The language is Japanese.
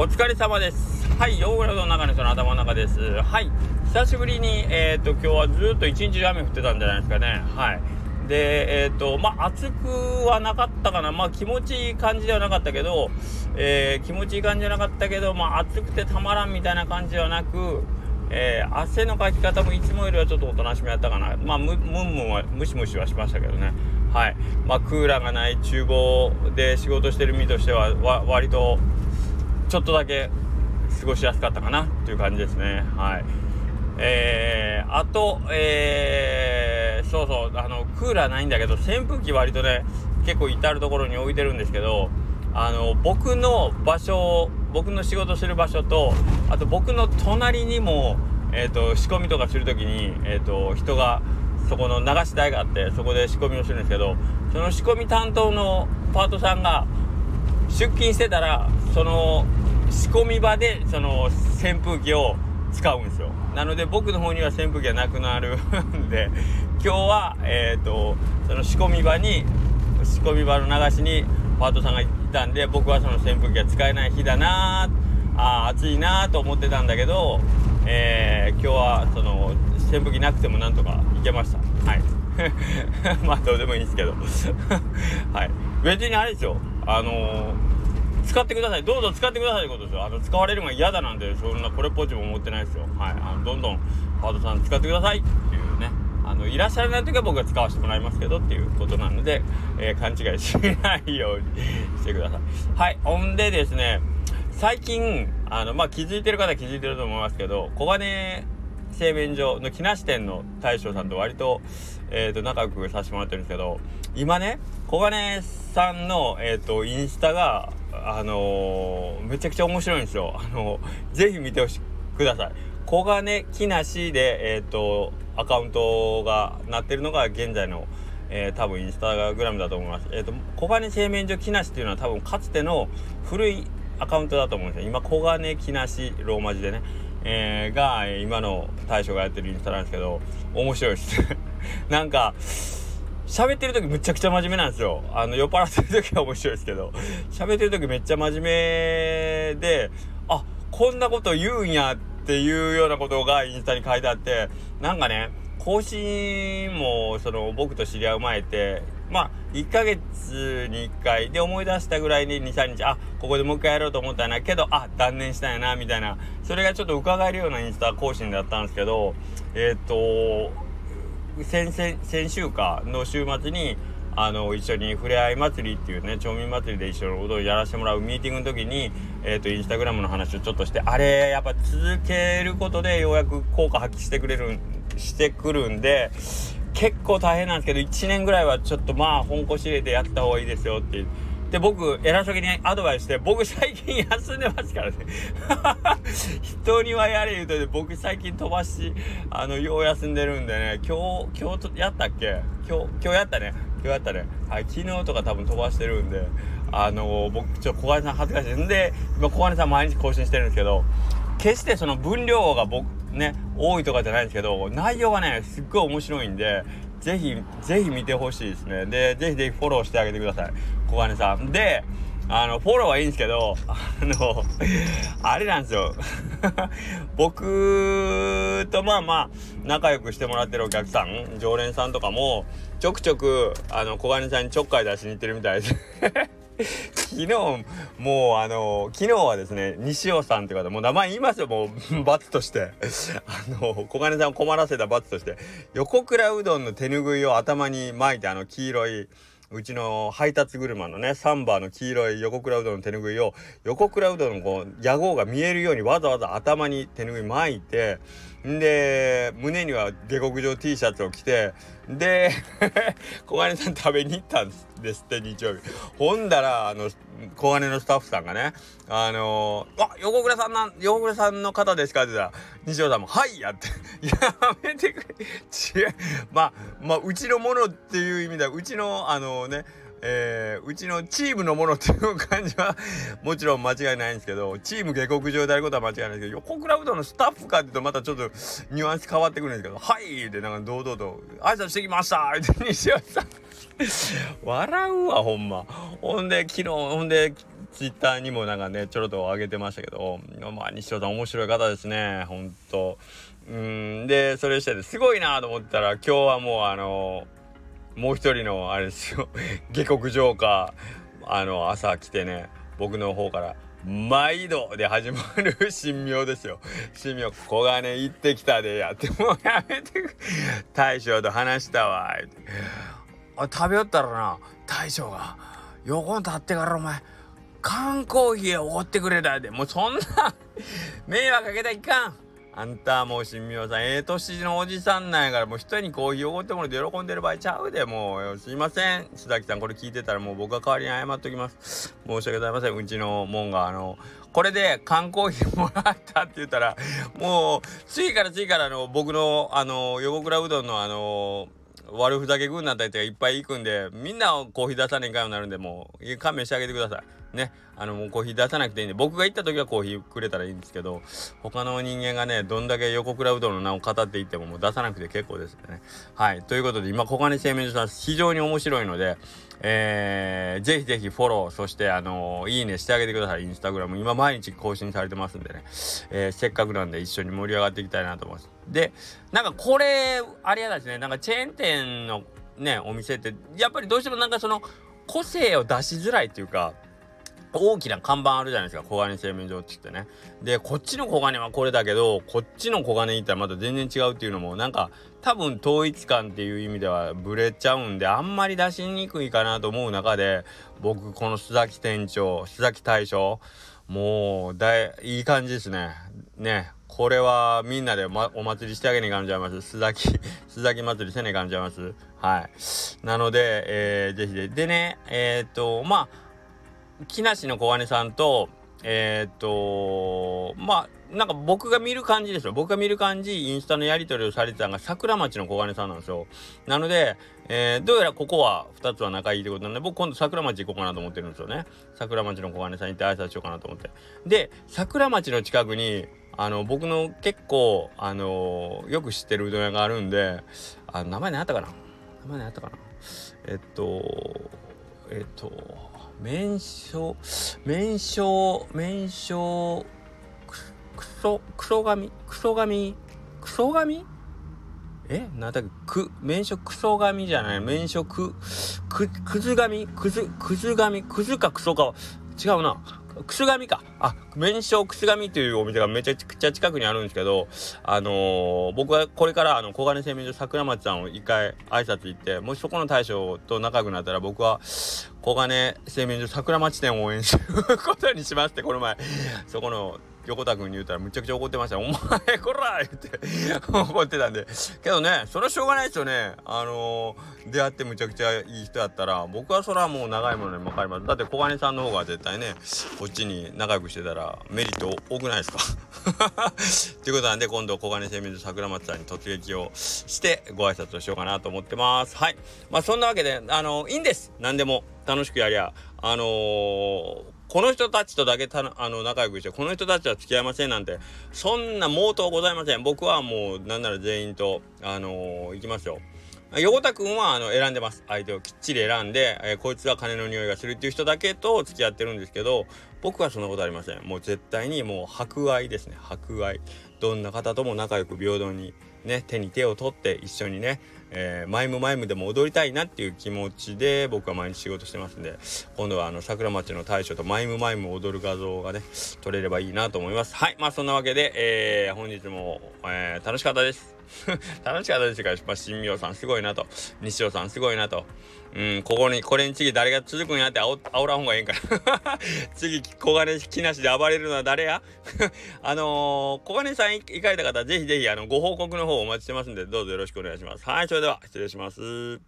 お疲れ様です。はい、ヨーグルトの中の人の頭の中です。はい、久しぶりに、えっ、ー、と、今日はずっと一日雨降ってたんじゃないですかね。はい。で、えっ、ー、と、まあ、暑くはなかったかな。まあ、気持ちいい感じではなかったけど、えー、気持ちいい感じじゃなかったけど、まあ、暑くてたまらんみたいな感じではなく、えー、汗のかき方もいつもよりはちょっとおとなしめやったかな。まあ、む、むんむんは、ムシムシはしましたけどね。はい。まあ、クーラーがない厨房で仕事してる身としては、わ、割と、ちょっとだけ過ごしやすかったかなっていう感じですね。はい。えー、あと、えー、そうそう、あの、クーラーないんだけど、扇風機割とね、結構至る所に置いてるんですけど、あの、僕の場所、僕の仕事する場所と、あと僕の隣にも、えっ、ー、と、仕込みとかするときに、えっ、ー、と、人が、そこの流し台があって、そこで仕込みをするんですけど、その仕込み担当のパートさんが、出勤してたら、その、仕込み場でその扇風機を使うんですよ。なので僕の方には扇風機がなくなる。ん で今日はえっ、ー、とその仕込み場に仕込み場の流しにパートさんがいたんで僕はその扇風機が使えない日だなあ暑いなと思ってたんだけど、えー、今日はその扇風機なくてもなんとかいけました。はい。まあどうでもいいんですけど。はい。別にあれですよ。あのー使ってください。どうぞ使ってくださいってことですよ。あの、使われるのが嫌だなんで、そんなこれっぽっちも思ってないですよ。はい。あの、どんどん、パートさん使ってくださいっていうね。あの、いらっしゃらない時は僕が使わせてもらいますけどっていうことなので、えー、勘違いしないようにしてください。はい。ほんでですね、最近、あの、まあ、気づいてる方は気づいてると思いますけど、小金製麺所の木梨店の大将さんと割と、えっ、ー、と、仲良くさせてもらってるんですけど、今ね、小金さんの、えっ、ー、と、インスタが、あの、めちゃくちゃ面白いんですよ。あのー、ぜひ見てほしください。小金木梨で、えっ、ー、と、アカウントがなってるのが現在の、えー、多分インスタグラムだと思います。えっ、と、小金製麺所木梨っていうのは多分かつての古いアカウントだと思うんですよ。今、小金木梨ローマ字でね、えー、が、今の大将がやってるインスタなんですけど、面白いです。なんか、喋ってる時むちゃくちゃ真面目なんですよ。あの、酔っ払ってる時は面白いですけど、喋ってる時めっちゃ真面目で、あ、こんなこと言うんやっていうようなことがインスタに書いてあって、なんかね、更新も、その、僕と知り合う前って、まあ、1ヶ月に1回で思い出したぐらいに2、3日、あ、ここでもう一回やろうと思ったんだけど、あ、断念したんやな、みたいな、それがちょっと伺えるようなインスタ更新だったんですけど、えっ、ー、と、先々先週かの週末にあの一緒にふれあい祭りっていうね町民祭りで一緒のことをやらせてもらうミーティングの時に、えーと、インスタグラムの話をちょっとしてあれやっぱ続けることでようやく効果発揮してくれるしてくるんで結構大変なんですけど1年ぐらいはちょっとまあ本腰入れてやった方がいいですよってで、僕、偉そうにアドバイスして、僕最近休んでますからね 人にはやれ言うとね、僕最近飛ばし、あの、よう休んでるんでね、今日、今日、やったっけ？今日、今日やったね。今日やったね。はい、昨日とか多分飛ばしてるんで、あのー、僕、ちょ小金さん恥ずかしい。んで、今小金さん毎日更新してるんですけど、決してその分量が僕、ね、多いとかじゃないんですけど、内容がね、すっごい面白いんで、ぜひ、ぜひ見てほしいですね。で、ぜひぜひフォローしてあげてください。小金さん。で、あの、フォローはいいんですけど、あの、あれなんですよ。僕とまあまあ、仲良くしてもらってるお客さん、常連さんとかも、ちょくちょく、あの、小金さんにちょっかい出しに行ってるみたいです。昨日、もうあの、昨日はですね、西尾さんって方、もう名前言いますよ、もう、罰として。あの、小金さんを困らせた罰として、横倉うどんの手ぬぐいを頭に巻いて、あの、黄色い、うちの配達車のね、サンバーの黄色い横倉うどんの手ぬぐいを、横倉うどんのこう、屋号が見えるようにわざわざ頭に手ぬぐい巻いて、んで、胸には下克上 T シャツを着て、で、小金さん食べに行ったんですって、日曜日。ほんだら、あの、小金のスタッフさんがね、あのー、あ、横倉さんなん、横倉さんの方ですか？って言ったら、西尾さんも、はいやって、やめてくれ。違う。まあ、まあ、うちのものっていう意味では、うちの、あの、ね、えー、うちのチームのものっていう感じはもちろん間違いないんですけどチーム下克上であることは間違いないですけど横倉うどんのスタッフかっていうとまたちょっとニュアンス変わってくるんですけど「はい」ってなんか堂々と「挨拶してきました」って西尾さん笑うわほんま。ほんで昨日ほんでツイッターにもなんかねちょろっと上げてましたけどまあ西尾さん面白い方ですね。ほんと。うん。でそれしててすごいなと思ったら今日はもうあのもう一人のあれですよ 下克上かあの朝来てね僕の方から毎度で始まる神妙ですよ。神妙、小金行ってきたでやって、もうやめて。大将と話したわ。あ食べよったらな、大将が、横に立ってからお前、缶コーヒーおごってくれたで。もうそんな迷惑かけたらいかん。あんたもう神妙さん、ええ年のおじさんなんやから、もう人にコーヒーおごってもらって喜んでる場合ちゃうで、もう、すいません。須崎さん、これ聞いてたらもう僕が代わりに謝っときます。申し訳ございません。うちの門が、あの、これで缶コーヒーもらったって言ったら、もう、次から次からあの僕の、あの、横倉うどんのあの、悪ふざけ軍団たちがいっぱい行くんで、みんなコーヒー出さねえかよなるんで、もう、勘弁してあげてください。ね、あのもうコーヒー出さなくていいんで僕が行った時はコーヒーくれたらいいんですけど他の人間がねどんだけ横倉うどんの名を語っていってももう出さなくて結構ですねはいということで今小金製麺所さん非常に面白いのでえー、ぜひぜひフォローそしてあのー、いいねしてあげてください。インスタグラム。今毎日更新されてますんでね、えー、せっかくなんで一緒に盛り上がっていきたいなと思います。でなんかこれあれやですね。なんかチェーン店のねお店ってやっぱりどうしてもなんかその個性を出しづらいっていうか大きな看板あるじゃないですか。小金製麺所って言ってね。でこっちの小金はこれだけどこっちの小金行ったらまた全然違うっていうのもなんか多分統一感っていう意味ではブレちゃうんであんまり出しにくいかなと思う中で僕この須崎店長須崎大将もうだいいい感じですね。ねこれはみんなで、ま、お祭りしてあげねえ感じちゃいます。須崎 須崎祭りせねえ感じちゃいます。はい。なので、えー、ぜひででねえー、っとまあ木梨の小金さんとえー、っとまあなんか僕が見る感じですよ。僕が見る感じインスタのやり取りをされてたのが桜町の小金さんなんですよ。なので、えー、どうやらここは2つは仲いいってことなんで僕今度桜町行こうかなと思ってるんですよね。桜町の小金さんに行って挨拶しようかなと思って。で桜町の近くにあの僕の結構あのよく知ってるうどん屋があるんであ名前何やったかな？名前何やったかな？えっとえっと、面書、面書、面書、く、くそ、くそがみ、くそがみ、くそがみ？え？なんだっけ、く、面書くそがみじゃない、面書く、く、くずみ、くず、くずがみ、くずかくそか、違うな。くすがみか。あ、麺匠くすがみというお店がめちゃくちゃ近くにあるんですけど、あのー、僕はこれからあの小金製麺所桜町さんを一回挨拶行って、もしそこの大将と仲良くなったら僕は小金製麺所桜町店を応援することにしますって、この前、そこの横田君に言うたらむちゃくちゃ怒ってました「お前こら!」言って 怒ってたんで。けどねそれはしょうがないですよね。あのー、出会ってむちゃくちゃいい人やったら僕はそれはもう長いものに分かりますだって小金さんの方が絶対ねこっちに仲良くしてたらメリット多くないですか？ということなんで今度小金製水桜松さんに突撃をしてご挨拶をしようかなと思ってます。はい。まあそんなわけであのー、いいんです。何でも。楽しくやりゃ。あのーこの人たちとだけたあの仲良くしてこの人たちは付き合いませんなんてそんな毛頭ございません。僕はもうなんなら全員とあのー、行きますよ。横田君はあの選んでます。相手をきっちり選んで、えー、こいつは金の匂いがするっていう人だけと付き合ってるんですけど僕はそんなことありません。もう絶対にもう博愛ですね。博愛。どんな方とも仲良く平等にね手に手を取って一緒にねえー、マイムマイムでも踊りたいなっていう気持ちで僕は毎日仕事してますんで今度はあの桜町の大将とマイムマイム踊る画像がね撮れればいいなと思います。はいまあそんなわけで、えー、本日も、えー、楽しかったです。楽しかったです。が、まあ、新明さんすごいなと西尾さんすごいなと。うん、ここに、これに次誰が続くんやってあお煽らん方がええんかな 次、小金木なしで暴れるのは誰や？あのー、小金さん行かれた方、ぜひぜひ、あの、ご報告の方お待ちしてますんで、どうぞよろしくお願いします。はい、それでは、失礼します。